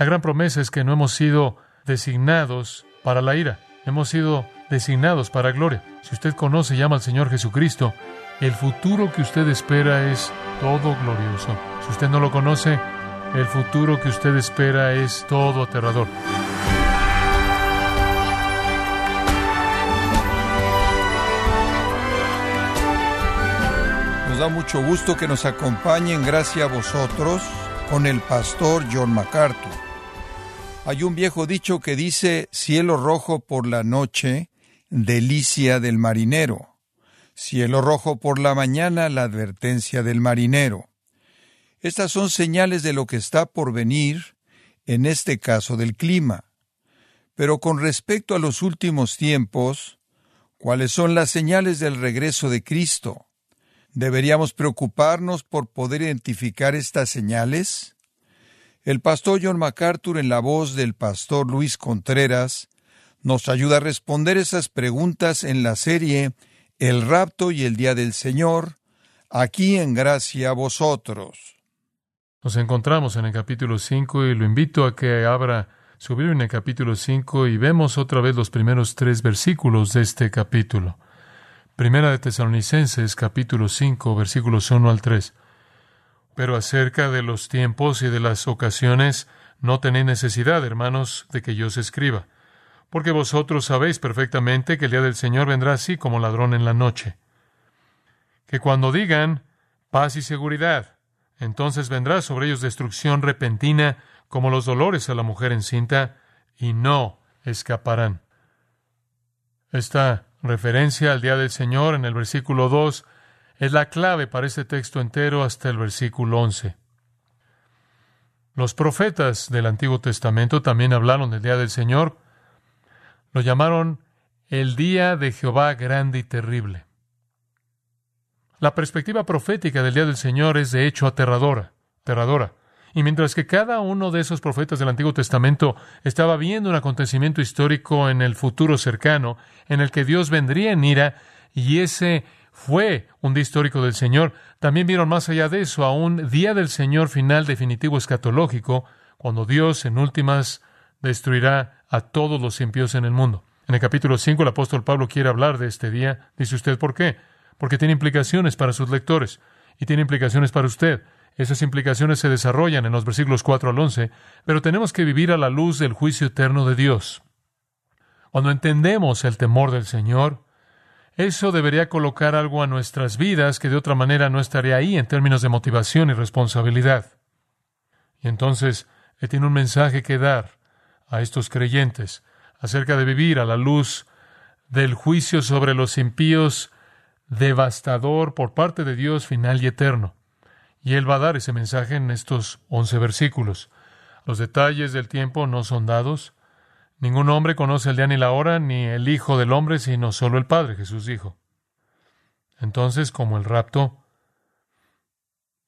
La gran promesa es que no hemos sido designados para la ira, hemos sido designados para gloria. Si usted conoce y llama al Señor Jesucristo, el futuro que usted espera es todo glorioso. Si usted no lo conoce, el futuro que usted espera es todo aterrador. Nos da mucho gusto que nos acompañen, gracias a vosotros, con el pastor John MacArthur. Hay un viejo dicho que dice, cielo rojo por la noche, delicia del marinero. Cielo rojo por la mañana, la advertencia del marinero. Estas son señales de lo que está por venir, en este caso del clima. Pero con respecto a los últimos tiempos, ¿cuáles son las señales del regreso de Cristo? ¿Deberíamos preocuparnos por poder identificar estas señales? El pastor John MacArthur, en la voz del pastor Luis Contreras, nos ayuda a responder esas preguntas en la serie El rapto y el día del Señor, aquí en gracia a vosotros. Nos encontramos en el capítulo 5 y lo invito a que abra su en el capítulo 5 y vemos otra vez los primeros tres versículos de este capítulo. Primera de Tesalonicenses, capítulo 5, versículos 1 al 3. Pero acerca de los tiempos y de las ocasiones, no tenéis necesidad, hermanos, de que yo os escriba, porque vosotros sabéis perfectamente que el día del Señor vendrá así como ladrón en la noche. Que cuando digan paz y seguridad, entonces vendrá sobre ellos destrucción repentina como los dolores a la mujer encinta, y no escaparán. Esta referencia al día del Señor en el versículo 2 es la clave para este texto entero hasta el versículo 11. Los profetas del Antiguo Testamento también hablaron del día del Señor. Lo llamaron el día de Jehová grande y terrible. La perspectiva profética del día del Señor es de hecho aterradora, aterradora. Y mientras que cada uno de esos profetas del Antiguo Testamento estaba viendo un acontecimiento histórico en el futuro cercano, en el que Dios vendría en ira, y ese fue un día histórico del Señor, también vieron más allá de eso a un día del Señor final definitivo escatológico, cuando Dios en últimas destruirá a todos los impíos en el mundo. En el capítulo 5 el apóstol Pablo quiere hablar de este día. Dice usted, ¿por qué? porque tiene implicaciones para sus lectores y tiene implicaciones para usted. Esas implicaciones se desarrollan en los versículos 4 al 11, pero tenemos que vivir a la luz del juicio eterno de Dios. Cuando entendemos el temor del Señor, eso debería colocar algo a nuestras vidas que de otra manera no estaría ahí en términos de motivación y responsabilidad. Y entonces Él tiene un mensaje que dar a estos creyentes acerca de vivir a la luz del juicio sobre los impíos devastador por parte de Dios final y eterno. Y Él va a dar ese mensaje en estos once versículos. Los detalles del tiempo no son dados. Ningún hombre conoce el día ni la hora, ni el Hijo del hombre, sino solo el Padre, Jesús dijo. Entonces, como el rapto,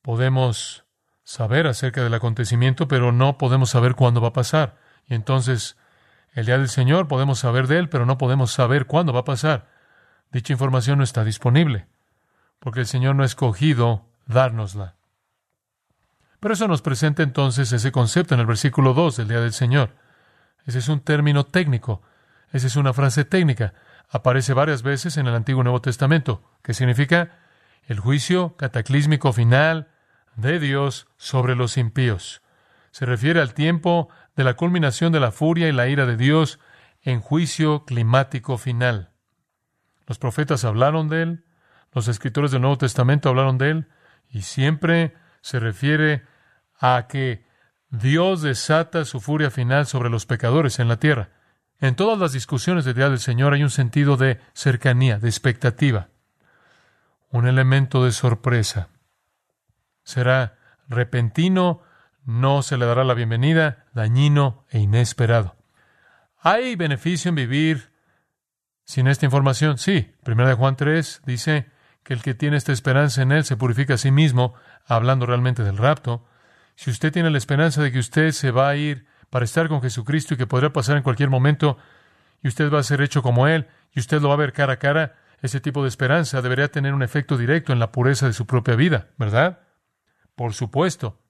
podemos saber acerca del acontecimiento, pero no podemos saber cuándo va a pasar. Y entonces, el día del Señor podemos saber de Él, pero no podemos saber cuándo va a pasar. Dicha información no está disponible, porque el Señor no ha escogido dárnosla. Pero eso nos presenta entonces ese concepto en el versículo 2 del día del Señor. Ese es un término técnico, esa es una frase técnica. Aparece varias veces en el Antiguo y Nuevo Testamento, que significa el juicio cataclísmico final de Dios sobre los impíos. Se refiere al tiempo de la culminación de la furia y la ira de Dios en juicio climático final. Los profetas hablaron de él, los escritores del Nuevo Testamento hablaron de él, y siempre se refiere a que Dios desata su furia final sobre los pecadores en la tierra. En todas las discusiones del Día del Señor hay un sentido de cercanía, de expectativa, un elemento de sorpresa. Será repentino, no se le dará la bienvenida, dañino e inesperado. Hay beneficio en vivir sin esta información, sí. Primera de Juan 3 dice que el que tiene esta esperanza en Él se purifica a sí mismo, hablando realmente del rapto. Si usted tiene la esperanza de que usted se va a ir para estar con Jesucristo y que podrá pasar en cualquier momento, y usted va a ser hecho como Él, y usted lo va a ver cara a cara, ese tipo de esperanza debería tener un efecto directo en la pureza de su propia vida, ¿verdad? Por supuesto.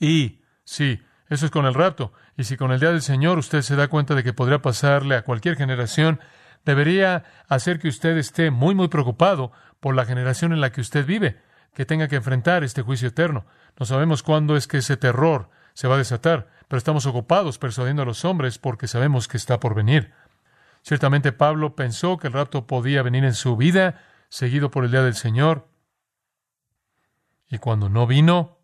Y, sí, Eso es con el rapto. Y si con el día del Señor usted se da cuenta de que podría pasarle a cualquier generación, debería hacer que usted esté muy, muy preocupado por la generación en la que usted vive, que tenga que enfrentar este juicio eterno. No sabemos cuándo es que ese terror se va a desatar, pero estamos ocupados persuadiendo a los hombres porque sabemos que está por venir. Ciertamente Pablo pensó que el rapto podía venir en su vida, seguido por el día del Señor. Y cuando no vino,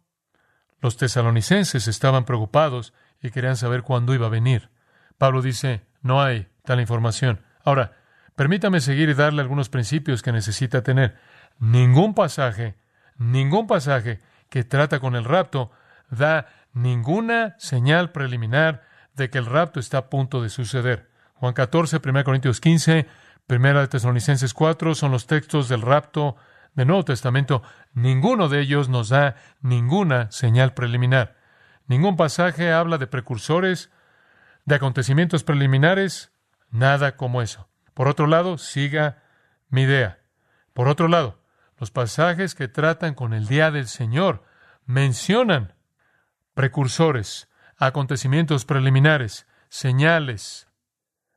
los tesalonicenses estaban preocupados y querían saber cuándo iba a venir. Pablo dice, no hay tal información. Ahora, permítame seguir y darle algunos principios que necesita tener. Ningún pasaje, ningún pasaje que trata con el rapto da ninguna señal preliminar de que el rapto está a punto de suceder. Juan 14, 1 Corintios 15, 1 de Tesalonicenses 4 son los textos del rapto del Nuevo Testamento. Ninguno de ellos nos da ninguna señal preliminar. Ningún pasaje habla de precursores, de acontecimientos preliminares, nada como eso. Por otro lado, siga mi idea. Por otro lado, los pasajes que tratan con el día del Señor mencionan precursores, acontecimientos preliminares, señales,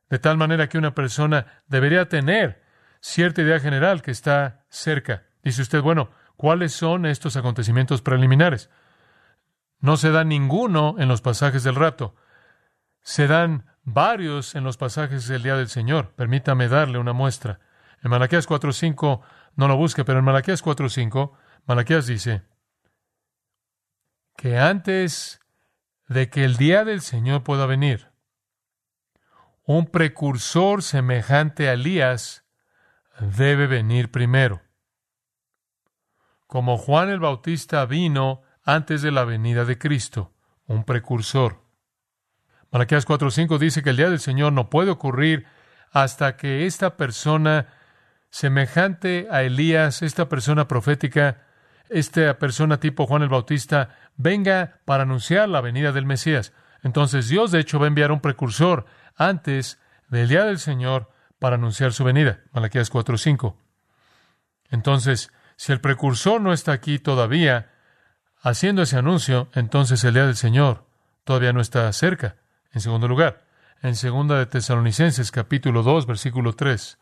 de tal manera que una persona debería tener cierta idea general que está cerca. Dice usted, bueno, ¿cuáles son estos acontecimientos preliminares? No se da ninguno en los pasajes del rapto. Se dan varios en los pasajes del día del Señor. Permítame darle una muestra. En Malaquías 4.5, no lo busque, pero en Malaquías 4.5, Malaquías dice que antes de que el día del Señor pueda venir, un precursor semejante a Elías debe venir primero. Como Juan el Bautista vino antes de la venida de Cristo, un precursor. Malaquías 4:5 dice que el día del Señor no puede ocurrir hasta que esta persona semejante a Elías, esta persona profética, esta persona tipo Juan el Bautista, venga para anunciar la venida del Mesías. Entonces Dios de hecho va a enviar un precursor antes del día del Señor para anunciar su venida. Malaquías 4:5. Entonces, si el precursor no está aquí todavía haciendo ese anuncio, entonces el día del Señor todavía no está cerca. En segundo lugar, en segunda de Tesalonicenses capítulo 2, versículo 3,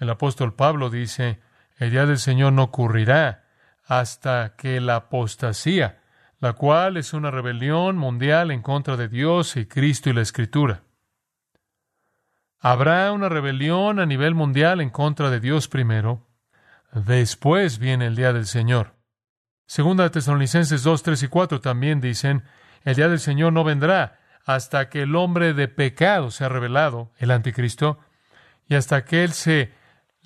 el apóstol Pablo dice, el día del Señor no ocurrirá hasta que la apostasía, la cual es una rebelión mundial en contra de Dios y Cristo y la Escritura. Habrá una rebelión a nivel mundial en contra de Dios primero. Después viene el día del Señor. Segunda de Tesalonicenses 2, 3 y 4 también dicen, el día del Señor no vendrá hasta que el hombre de pecado sea revelado, el anticristo, y hasta que él se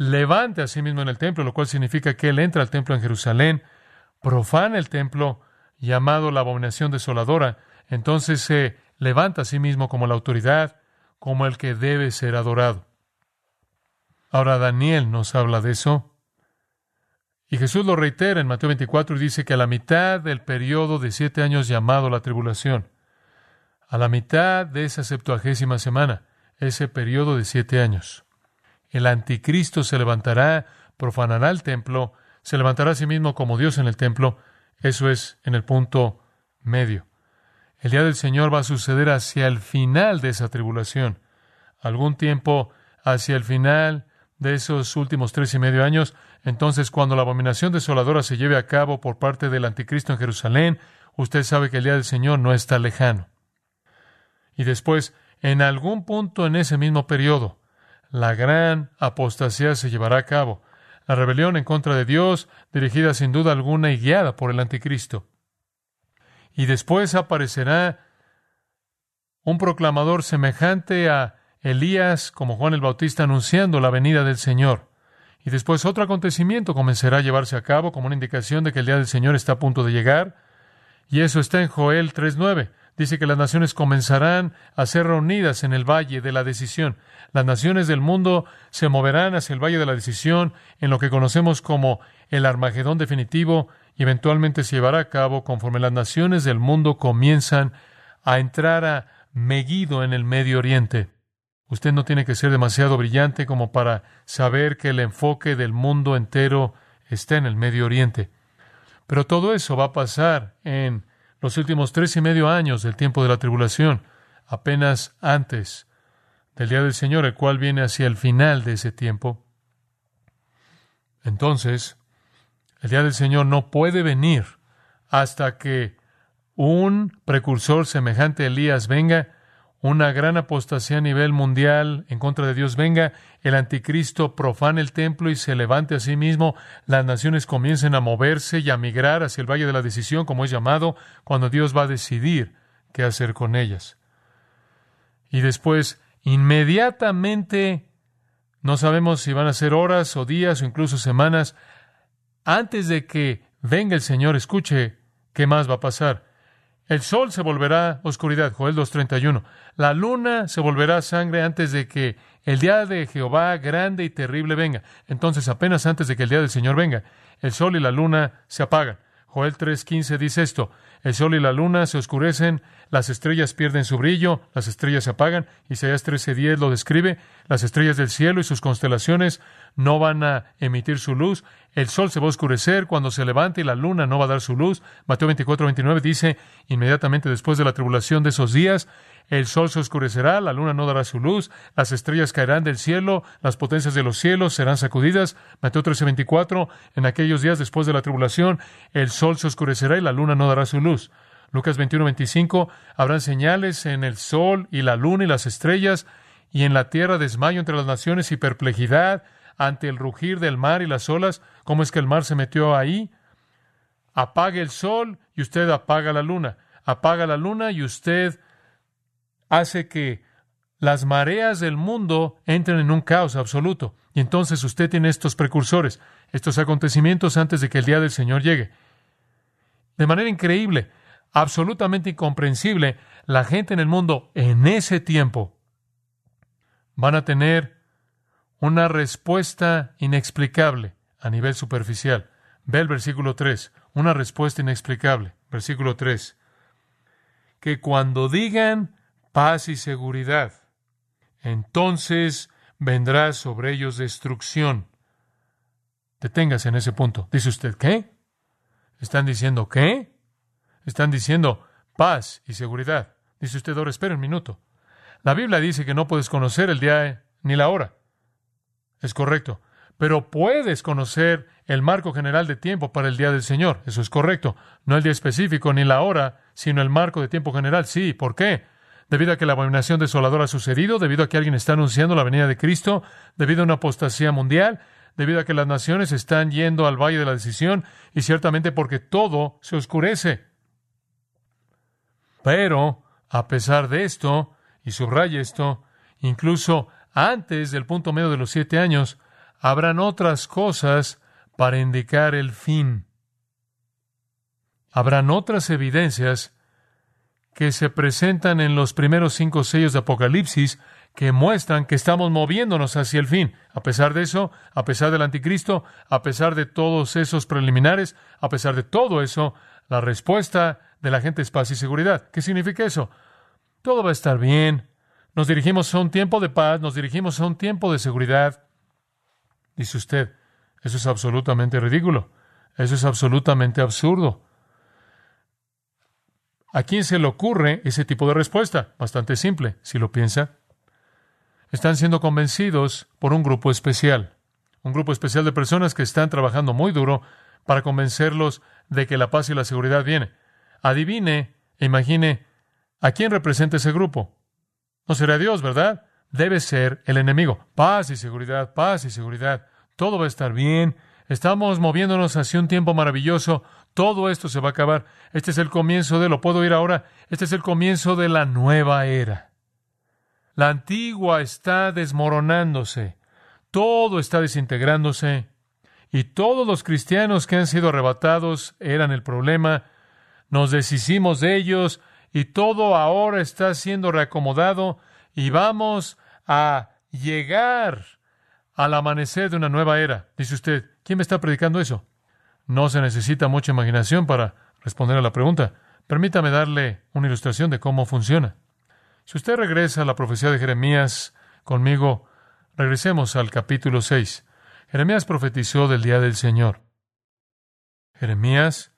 levante a sí mismo en el templo, lo cual significa que él entra al templo en Jerusalén, profana el templo, llamado la abominación desoladora, entonces se levanta a sí mismo como la autoridad, como el que debe ser adorado. Ahora Daniel nos habla de eso. Y Jesús lo reitera en Mateo 24 y dice que a la mitad del periodo de siete años llamado la tribulación, a la mitad de esa septuagésima semana, ese periodo de siete años, el anticristo se levantará, profanará el templo, se levantará a sí mismo como Dios en el templo, eso es en el punto medio. El día del Señor va a suceder hacia el final de esa tribulación. Algún tiempo hacia el final de esos últimos tres y medio años, entonces cuando la abominación desoladora se lleve a cabo por parte del anticristo en Jerusalén, usted sabe que el día del Señor no está lejano. Y después, en algún punto en ese mismo periodo, la gran apostasía se llevará a cabo, la rebelión en contra de Dios, dirigida sin duda alguna y guiada por el anticristo y después aparecerá un proclamador semejante a Elías como Juan el Bautista anunciando la venida del Señor. Y después otro acontecimiento comenzará a llevarse a cabo como una indicación de que el día del Señor está a punto de llegar. Y eso está en Joel 3.9. Dice que las naciones comenzarán a ser reunidas en el valle de la decisión. Las naciones del mundo se moverán hacia el valle de la decisión en lo que conocemos como el Armagedón definitivo y eventualmente se llevará a cabo conforme las naciones del mundo comienzan a entrar a Megiddo en el Medio Oriente. Usted no tiene que ser demasiado brillante como para saber que el enfoque del mundo entero está en el Medio Oriente. Pero todo eso va a pasar en los últimos tres y medio años del tiempo de la tribulación, apenas antes del día del Señor, el cual viene hacia el final de ese tiempo. Entonces, el día del Señor no puede venir hasta que un precursor semejante a Elías venga, una gran apostasía a nivel mundial en contra de Dios venga, el anticristo profane el templo y se levante a sí mismo, las naciones comiencen a moverse y a migrar hacia el valle de la decisión, como es llamado, cuando Dios va a decidir qué hacer con ellas. Y después, inmediatamente, no sabemos si van a ser horas o días o incluso semanas, antes de que venga el Señor, escuche qué más va a pasar. El sol se volverá oscuridad, Joel 2.31. La luna se volverá sangre antes de que el día de Jehová grande y terrible venga. Entonces, apenas antes de que el día del Señor venga, el sol y la luna se apagan. Joel 3.15 dice esto, el sol y la luna se oscurecen, las estrellas pierden su brillo, las estrellas se apagan. Isaías 13:10 lo describe, las estrellas del cielo y sus constelaciones no van a emitir su luz, el sol se va a oscurecer cuando se levante y la luna no va a dar su luz. Mateo 24:29 dice, inmediatamente después de la tribulación de esos días, el sol se oscurecerá, la luna no dará su luz, las estrellas caerán del cielo, las potencias de los cielos serán sacudidas. Mateo 13:24, en aquellos días después de la tribulación, el sol se oscurecerá y la luna no dará su luz. Lucas 21:25, habrán señales en el sol y la luna y las estrellas, y en la tierra desmayo entre las naciones y perplejidad ante el rugir del mar y las olas. ¿Cómo es que el mar se metió ahí? Apague el sol y usted apaga la luna. Apaga la luna y usted hace que las mareas del mundo entren en un caos absoluto. Y entonces usted tiene estos precursores, estos acontecimientos antes de que el día del Señor llegue. De manera increíble, absolutamente incomprensible, la gente en el mundo en ese tiempo van a tener una respuesta inexplicable a nivel superficial. Ve el versículo 3, una respuesta inexplicable. Versículo 3. Que cuando digan paz y seguridad. Entonces vendrá sobre ellos destrucción. Deténgase en ese punto. Dice usted, ¿qué? ¿Están diciendo qué? Están diciendo paz y seguridad. Dice usted, ahora espera un minuto. La Biblia dice que no puedes conocer el día ni la hora. Es correcto. Pero puedes conocer el marco general de tiempo para el día del Señor. Eso es correcto. No el día específico ni la hora, sino el marco de tiempo general. Sí, ¿por qué? debido a que la abominación desoladora ha sucedido, debido a que alguien está anunciando la venida de Cristo, debido a una apostasía mundial, debido a que las naciones están yendo al valle de la decisión y ciertamente porque todo se oscurece. Pero, a pesar de esto, y subraya esto, incluso antes del punto medio de los siete años, habrán otras cosas para indicar el fin. Habrán otras evidencias que se presentan en los primeros cinco sellos de Apocalipsis que muestran que estamos moviéndonos hacia el fin. A pesar de eso, a pesar del anticristo, a pesar de todos esos preliminares, a pesar de todo eso, la respuesta de la gente es paz y seguridad. ¿Qué significa eso? Todo va a estar bien. Nos dirigimos a un tiempo de paz, nos dirigimos a un tiempo de seguridad. Dice usted, eso es absolutamente ridículo. Eso es absolutamente absurdo. ¿A quién se le ocurre ese tipo de respuesta? Bastante simple, si lo piensa. Están siendo convencidos por un grupo especial, un grupo especial de personas que están trabajando muy duro para convencerlos de que la paz y la seguridad viene. Adivine e imagine a quién representa ese grupo. No será Dios, ¿verdad? Debe ser el enemigo. Paz y seguridad, paz y seguridad. Todo va a estar bien. Estamos moviéndonos hacia un tiempo maravilloso. Todo esto se va a acabar. Este es el comienzo de, lo puedo ir ahora, este es el comienzo de la nueva era. La antigua está desmoronándose, todo está desintegrándose, y todos los cristianos que han sido arrebatados eran el problema, nos deshicimos de ellos, y todo ahora está siendo reacomodado, y vamos a llegar al amanecer de una nueva era. Dice usted, ¿quién me está predicando eso? No se necesita mucha imaginación para responder a la pregunta. Permítame darle una ilustración de cómo funciona. Si usted regresa a la profecía de Jeremías conmigo, regresemos al capítulo 6. Jeremías profetizó del día del Señor. Jeremías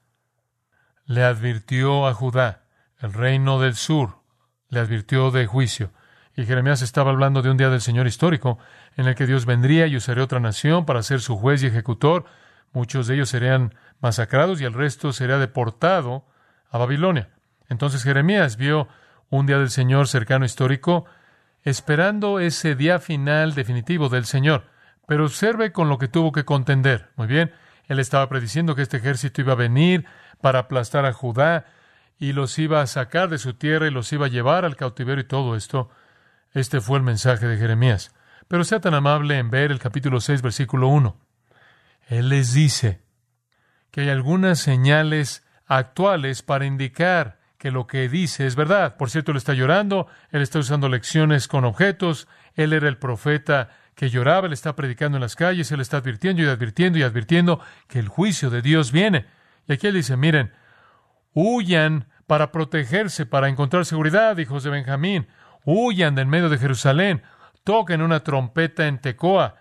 le advirtió a Judá, el reino del sur, le advirtió de juicio. Y Jeremías estaba hablando de un día del Señor histórico, en el que Dios vendría y usaría otra nación para ser su juez y ejecutor. Muchos de ellos serían masacrados y el resto sería deportado a Babilonia. Entonces Jeremías vio un día del Señor cercano histórico, esperando ese día final definitivo del Señor. Pero observe con lo que tuvo que contender. Muy bien, él estaba prediciendo que este ejército iba a venir para aplastar a Judá y los iba a sacar de su tierra y los iba a llevar al cautiverio y todo esto. Este fue el mensaje de Jeremías. Pero sea tan amable en ver el capítulo 6, versículo 1. Él les dice que hay algunas señales actuales para indicar que lo que dice es verdad. Por cierto, él está llorando, él está usando lecciones con objetos, él era el profeta que lloraba, él está predicando en las calles, él está advirtiendo y advirtiendo y advirtiendo que el juicio de Dios viene. Y aquí él dice, miren, huyan para protegerse, para encontrar seguridad, hijos de Benjamín, huyan de en medio de Jerusalén, toquen una trompeta en Tecoa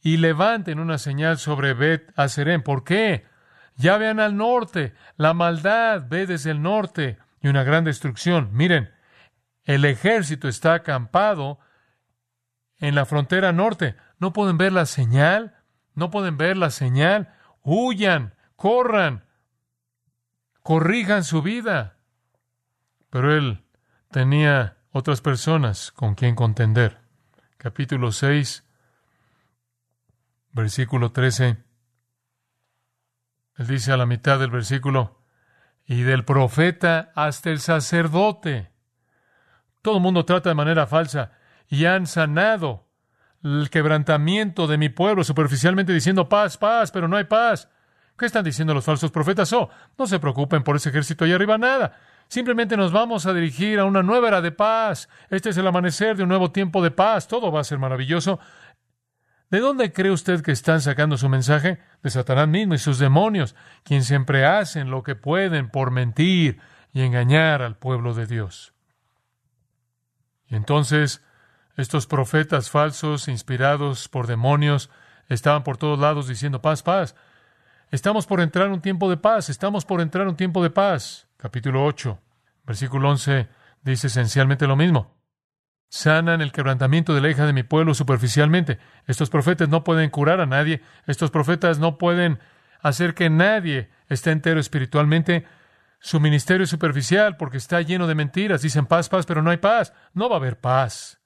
y levanten una señal sobre Bet Aserén. ¿Por qué? Ya vean al norte, la maldad ve desde el norte y una gran destrucción. Miren, el ejército está acampado en la frontera norte. ¿No pueden ver la señal? ¿No pueden ver la señal? Huyan, corran, corrijan su vida. Pero él tenía otras personas con quien contender. Capítulo 6, versículo 13. Él dice a la mitad del versículo, y del profeta hasta el sacerdote. Todo el mundo trata de manera falsa y han sanado el quebrantamiento de mi pueblo superficialmente diciendo paz, paz, pero no hay paz. ¿Qué están diciendo los falsos profetas? Oh, no se preocupen por ese ejército allá arriba, nada. Simplemente nos vamos a dirigir a una nueva era de paz. Este es el amanecer de un nuevo tiempo de paz. Todo va a ser maravilloso. ¿De dónde cree usted que están sacando su mensaje? De Satanás mismo y sus demonios, quienes siempre hacen lo que pueden por mentir y engañar al pueblo de Dios. Y entonces, estos profetas falsos, inspirados por demonios, estaban por todos lados diciendo paz, paz. Estamos por entrar en un tiempo de paz, estamos por entrar en un tiempo de paz. Capítulo 8, versículo 11 dice esencialmente lo mismo sanan el quebrantamiento de la hija de mi pueblo superficialmente. Estos profetas no pueden curar a nadie. Estos profetas no pueden hacer que nadie esté entero espiritualmente. Su ministerio es superficial porque está lleno de mentiras. Dicen paz, paz, pero no hay paz. No va a haber paz.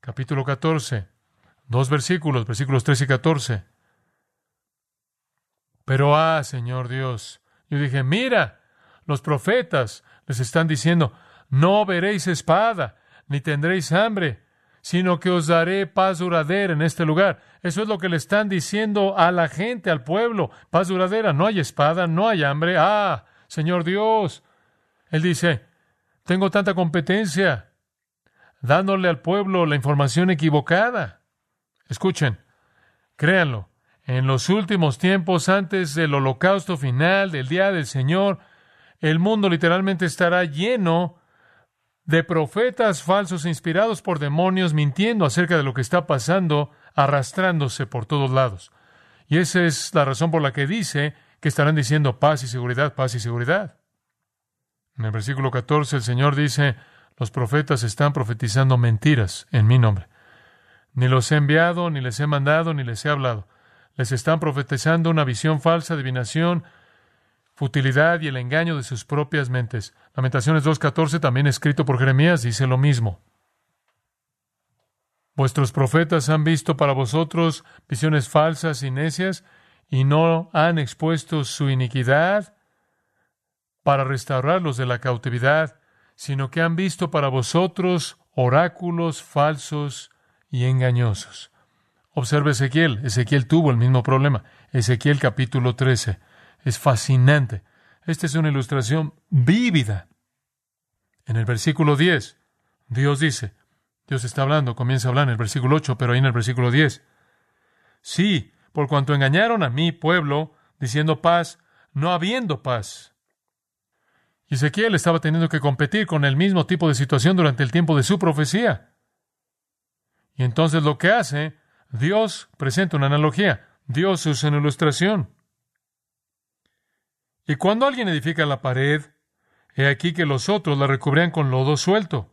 Capítulo 14. Dos versículos, versículos 13 y 14. Pero, ah, Señor Dios, yo dije, mira, los profetas les están diciendo, no veréis espada, ni tendréis hambre, sino que os daré paz duradera en este lugar. Eso es lo que le están diciendo a la gente, al pueblo. Paz duradera, no hay espada, no hay hambre. Ah, Señor Dios. Él dice, tengo tanta competencia, dándole al pueblo la información equivocada. Escuchen, créanlo, en los últimos tiempos, antes del holocausto final, del día del Señor, el mundo literalmente estará lleno de profetas falsos inspirados por demonios mintiendo acerca de lo que está pasando, arrastrándose por todos lados. Y esa es la razón por la que dice que estarán diciendo paz y seguridad, paz y seguridad. En el versículo 14 el Señor dice, los profetas están profetizando mentiras en mi nombre. Ni los he enviado, ni les he mandado, ni les he hablado. Les están profetizando una visión falsa, adivinación, futilidad y el engaño de sus propias mentes. Lamentaciones 2.14, también escrito por Jeremías, dice lo mismo. Vuestros profetas han visto para vosotros visiones falsas y necias y no han expuesto su iniquidad para restaurarlos de la cautividad, sino que han visto para vosotros oráculos falsos y engañosos. Observe Ezequiel. Ezequiel tuvo el mismo problema. Ezequiel capítulo 13. Es fascinante. Esta es una ilustración vívida. En el versículo 10, Dios dice, Dios está hablando, comienza a hablar en el versículo 8, pero ahí en el versículo 10. Sí, por cuanto engañaron a mi pueblo, diciendo paz, no habiendo paz. Ezequiel estaba teniendo que competir con el mismo tipo de situación durante el tiempo de su profecía. Y entonces lo que hace, Dios presenta una analogía, Dios usa una ilustración. Y cuando alguien edifica la pared, he aquí que los otros la recubrían con lodo suelto.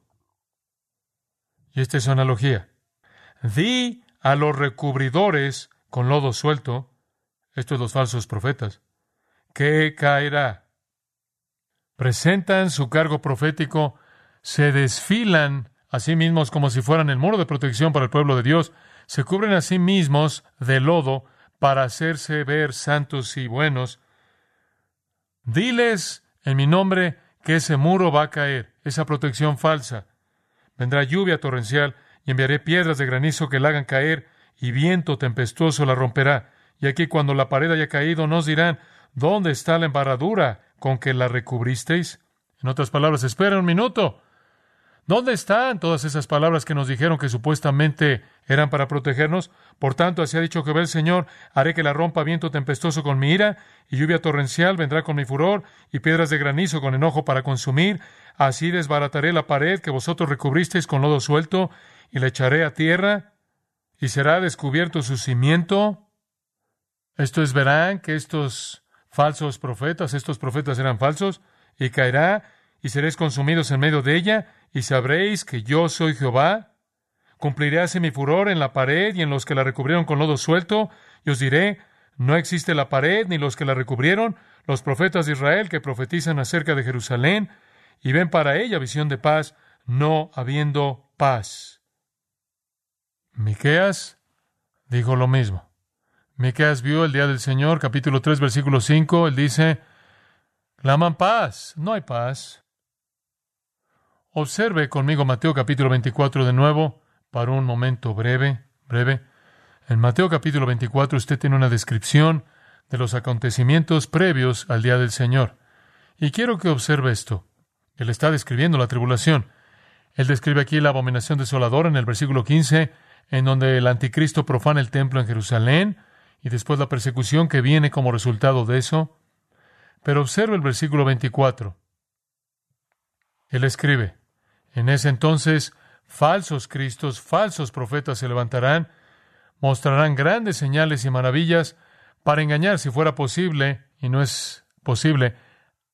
Y esta es su analogía. Di a los recubridores con lodo suelto, estos los falsos profetas, que caerá. Presentan su cargo profético, se desfilan a sí mismos como si fueran el muro de protección para el pueblo de Dios, se cubren a sí mismos de lodo para hacerse ver santos y buenos. Diles en mi nombre que ese muro va a caer, esa protección falsa. Vendrá lluvia torrencial y enviaré piedras de granizo que la hagan caer y viento tempestuoso la romperá. Y aquí cuando la pared haya caído nos dirán, ¿dónde está la embarradura con que la recubristeis? En otras palabras, espera un minuto. ¿Dónde están todas esas palabras que nos dijeron que supuestamente eran para protegernos? Por tanto, así ha dicho que ve el Señor, haré que la rompa viento tempestuoso con mi ira, y lluvia torrencial vendrá con mi furor, y piedras de granizo con enojo para consumir. Así desbarataré la pared que vosotros recubristeis con lodo suelto, y la echaré a tierra, y será descubierto su cimiento. Esto es, verán que estos falsos profetas, estos profetas eran falsos, y caerá, y seréis consumidos en medio de ella, y sabréis que yo soy Jehová. Cumpliré así mi furor en la pared y en los que la recubrieron con lodo suelto, y os diré, no existe la pared ni los que la recubrieron, los profetas de Israel que profetizan acerca de Jerusalén, y ven para ella visión de paz, no habiendo paz. Miqueas dijo lo mismo. Miqueas vio el día del Señor, capítulo 3, versículo 5, él dice, claman paz, no hay paz. Observe conmigo Mateo capítulo 24 de nuevo, para un momento breve, breve. En Mateo capítulo 24 usted tiene una descripción de los acontecimientos previos al día del Señor. Y quiero que observe esto. Él está describiendo la tribulación. Él describe aquí la abominación desoladora en el versículo 15, en donde el anticristo profana el templo en Jerusalén, y después la persecución que viene como resultado de eso. Pero observe el versículo 24. Él escribe, en ese entonces, falsos cristos, falsos profetas se levantarán, mostrarán grandes señales y maravillas para engañar, si fuera posible, y no es posible,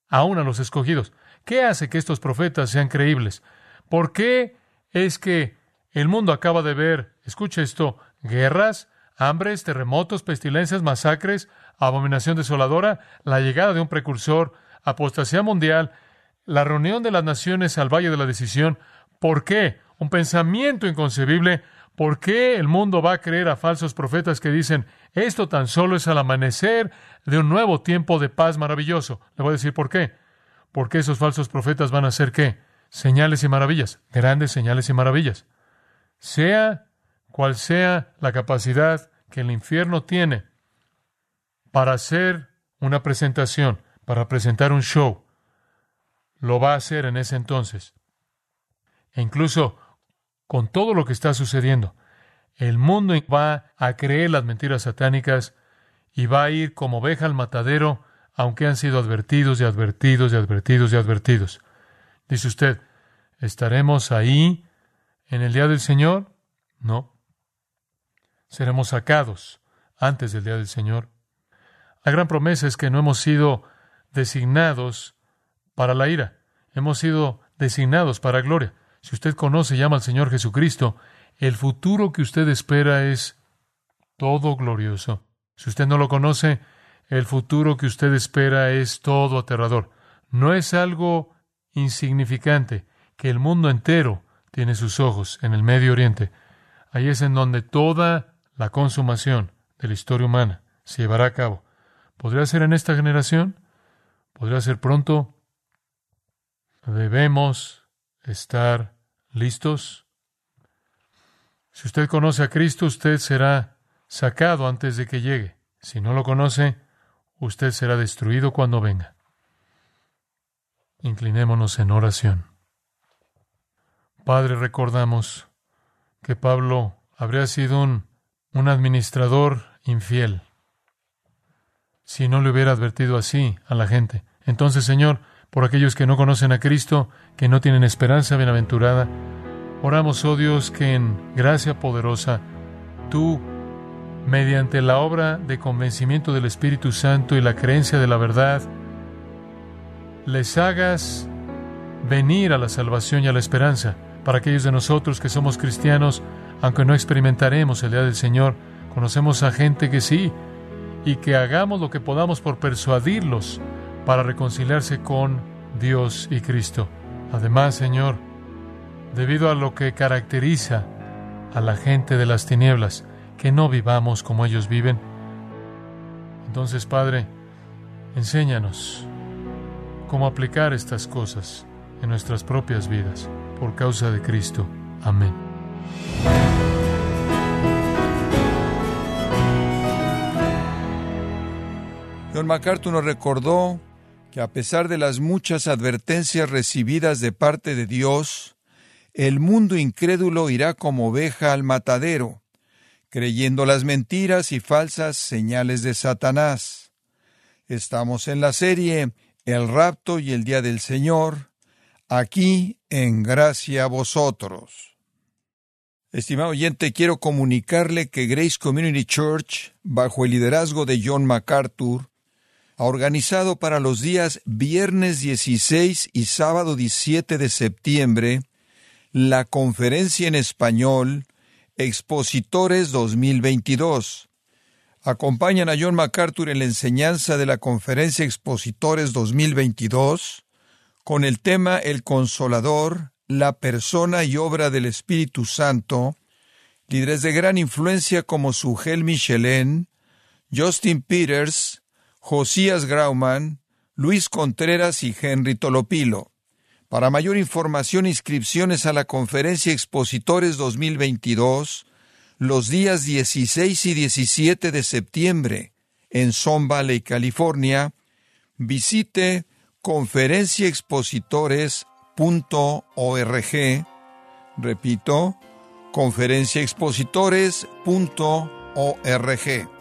aún a los escogidos. ¿Qué hace que estos profetas sean creíbles? ¿Por qué es que el mundo acaba de ver, escucha esto, guerras, hambres, terremotos, pestilencias, masacres, abominación desoladora, la llegada de un precursor, apostasía mundial, la reunión de las naciones al Valle de la Decisión. ¿Por qué? Un pensamiento inconcebible. ¿Por qué el mundo va a creer a falsos profetas que dicen, esto tan solo es al amanecer de un nuevo tiempo de paz maravilloso? Le voy a decir por qué. Porque esos falsos profetas van a hacer qué? Señales y maravillas, grandes señales y maravillas. Sea cual sea la capacidad que el infierno tiene para hacer una presentación, para presentar un show, lo va a hacer en ese entonces. E incluso con todo lo que está sucediendo, el mundo va a creer las mentiras satánicas y va a ir como oveja al matadero, aunque han sido advertidos y advertidos y advertidos y advertidos. Dice usted, ¿estaremos ahí en el día del Señor? No. Seremos sacados antes del día del Señor. La gran promesa es que no hemos sido designados para la ira. Hemos sido designados para gloria. Si usted conoce y ama al Señor Jesucristo, el futuro que usted espera es todo glorioso. Si usted no lo conoce, el futuro que usted espera es todo aterrador. No es algo insignificante que el mundo entero tiene sus ojos en el Medio Oriente. Ahí es en donde toda la consumación de la historia humana se llevará a cabo. ¿Podría ser en esta generación? ¿Podría ser pronto? Debemos estar listos. Si usted conoce a Cristo, usted será sacado antes de que llegue. Si no lo conoce, usted será destruido cuando venga. Inclinémonos en oración. Padre, recordamos que Pablo habría sido un, un administrador infiel si no le hubiera advertido así a la gente. Entonces, Señor, por aquellos que no conocen a Cristo, que no tienen esperanza bienaventurada. Oramos, oh Dios, que en gracia poderosa tú, mediante la obra de convencimiento del Espíritu Santo y la creencia de la verdad, les hagas venir a la salvación y a la esperanza. Para aquellos de nosotros que somos cristianos, aunque no experimentaremos el día del Señor, conocemos a gente que sí, y que hagamos lo que podamos por persuadirlos para reconciliarse con Dios y Cristo. Además, Señor, debido a lo que caracteriza a la gente de las tinieblas, que no vivamos como ellos viven. Entonces, Padre, enséñanos cómo aplicar estas cosas en nuestras propias vidas, por causa de Cristo. Amén. John MacArthur nos recordó que a pesar de las muchas advertencias recibidas de parte de Dios, el mundo incrédulo irá como oveja al matadero, creyendo las mentiras y falsas señales de Satanás. Estamos en la serie El rapto y el día del Señor, aquí en gracia a vosotros. Estimado oyente, quiero comunicarle que Grace Community Church, bajo el liderazgo de John MacArthur, organizado para los días viernes 16 y sábado 17 de septiembre la conferencia en español Expositores 2022. Acompañan a John MacArthur en la enseñanza de la conferencia Expositores 2022 con el tema El Consolador, la persona y obra del Espíritu Santo, líderes de gran influencia como Sugel Michelin, Justin Peters, Josías Grauman, Luis Contreras y Henry Tolopilo. Para mayor información, inscripciones a la Conferencia Expositores 2022, los días 16 y 17 de septiembre, en Son Valley, California, visite conferenciaexpositores.org. Repito, conferenciaexpositores.org.